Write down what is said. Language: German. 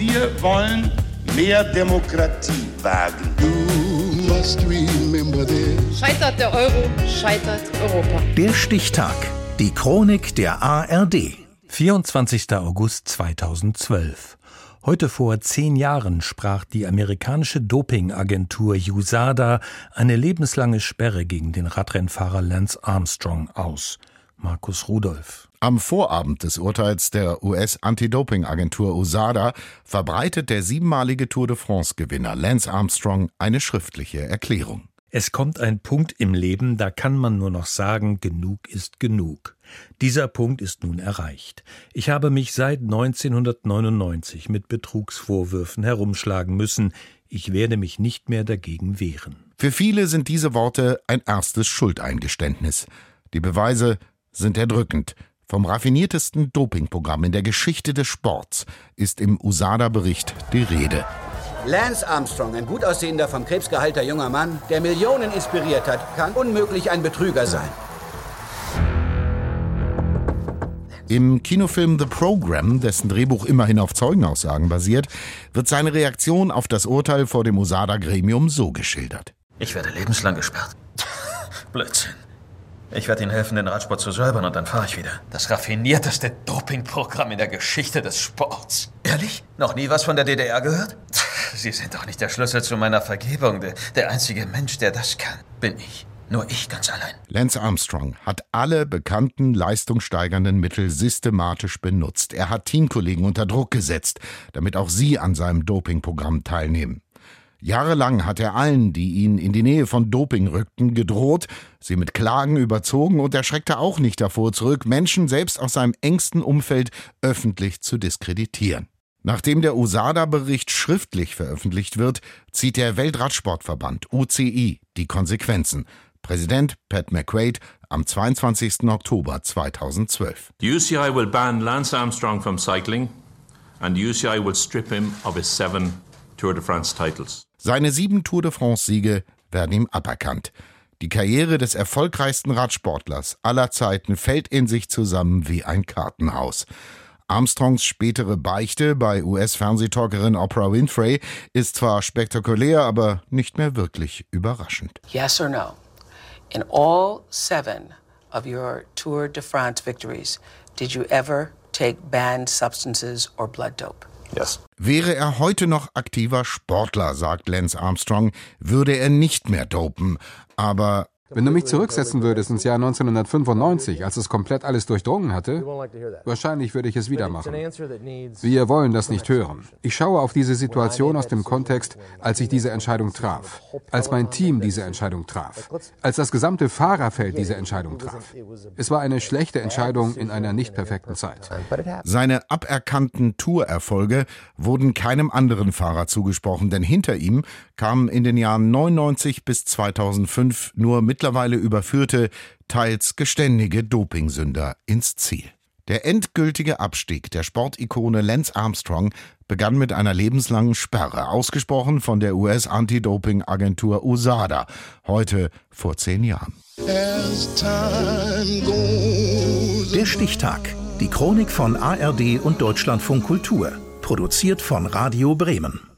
Wir wollen mehr Demokratie wagen. Scheitert der Euro, scheitert Europa. Der Stichtag. Die Chronik der ARD. 24. August 2012. Heute vor zehn Jahren sprach die amerikanische Dopingagentur USADA eine lebenslange Sperre gegen den Radrennfahrer Lance Armstrong aus. Markus Rudolph. Am Vorabend des Urteils der US-Anti-Doping-Agentur USADA verbreitet der siebenmalige Tour de France-Gewinner Lance Armstrong eine schriftliche Erklärung. Es kommt ein Punkt im Leben, da kann man nur noch sagen, genug ist genug. Dieser Punkt ist nun erreicht. Ich habe mich seit 1999 mit Betrugsvorwürfen herumschlagen müssen. Ich werde mich nicht mehr dagegen wehren. Für viele sind diese Worte ein erstes Schuldeingeständnis. Die Beweise sind erdrückend. Vom raffiniertesten Dopingprogramm in der Geschichte des Sports ist im USADA-Bericht die Rede. Lance Armstrong, ein gut aussehender, vom Krebs geheilter junger Mann, der Millionen inspiriert hat, kann unmöglich ein Betrüger sein. Im Kinofilm The Program, dessen Drehbuch immerhin auf Zeugenaussagen basiert, wird seine Reaktion auf das Urteil vor dem USADA-Gremium so geschildert. Ich werde lebenslang gesperrt. Blödsinn. Ich werde Ihnen helfen, den Radsport zu säubern und dann fahre ich wieder. Das raffinierteste Dopingprogramm in der Geschichte des Sports. Ehrlich? Noch nie was von der DDR gehört? Sie sind doch nicht der Schlüssel zu meiner Vergebung. Der, der einzige Mensch, der das kann, bin ich. Nur ich ganz allein. Lance Armstrong hat alle bekannten leistungssteigernden Mittel systematisch benutzt. Er hat Teamkollegen unter Druck gesetzt, damit auch sie an seinem Dopingprogramm teilnehmen. Jahrelang hat er allen, die ihn in die Nähe von Doping rückten, gedroht, sie mit Klagen überzogen und er schreckte auch nicht davor zurück, Menschen selbst aus seinem engsten Umfeld öffentlich zu diskreditieren. Nachdem der USADA-Bericht schriftlich veröffentlicht wird, zieht der Weltradsportverband UCI die Konsequenzen. Präsident Pat McQuaid am 22. Oktober 2012. The UCI will ban Lance Armstrong from cycling and the UCI will strip him of his seven Tour de France titles. Seine sieben Tour de France-Siege werden ihm aberkannt. Die Karriere des erfolgreichsten Radsportlers aller Zeiten fällt in sich zusammen wie ein Kartenhaus. Armstrongs spätere Beichte bei US-Fernsehtalkerin Oprah Winfrey ist zwar spektakulär, aber nicht mehr wirklich überraschend. Yes or no? In all seven of your Tour de France victories, did you ever take banned substances or blood dope? Yes. Wäre er heute noch aktiver Sportler, sagt Lance Armstrong, würde er nicht mehr dopen. Aber wenn du mich zurücksetzen würdest ins Jahr 1995, als es komplett alles durchdrungen hatte, wahrscheinlich würde ich es wieder machen. Wir wollen das nicht hören. Ich schaue auf diese Situation aus dem Kontext, als ich diese Entscheidung traf, als mein Team diese Entscheidung traf, als das gesamte Fahrerfeld diese Entscheidung traf. Es war eine schlechte Entscheidung in einer nicht perfekten Zeit. Seine aberkannten Tourerfolge wurden keinem anderen Fahrer zugesprochen, denn hinter ihm kamen in den Jahren 99 bis 2005 nur mit mittlerweile überführte, teils geständige Dopingsünder ins Ziel. Der endgültige Abstieg der Sportikone Lance Armstrong begann mit einer lebenslangen Sperre, ausgesprochen von der US-Anti-Doping-Agentur USADA, heute vor zehn Jahren. Der Stichtag. Die Chronik von ARD und Deutschlandfunk Kultur. Produziert von Radio Bremen.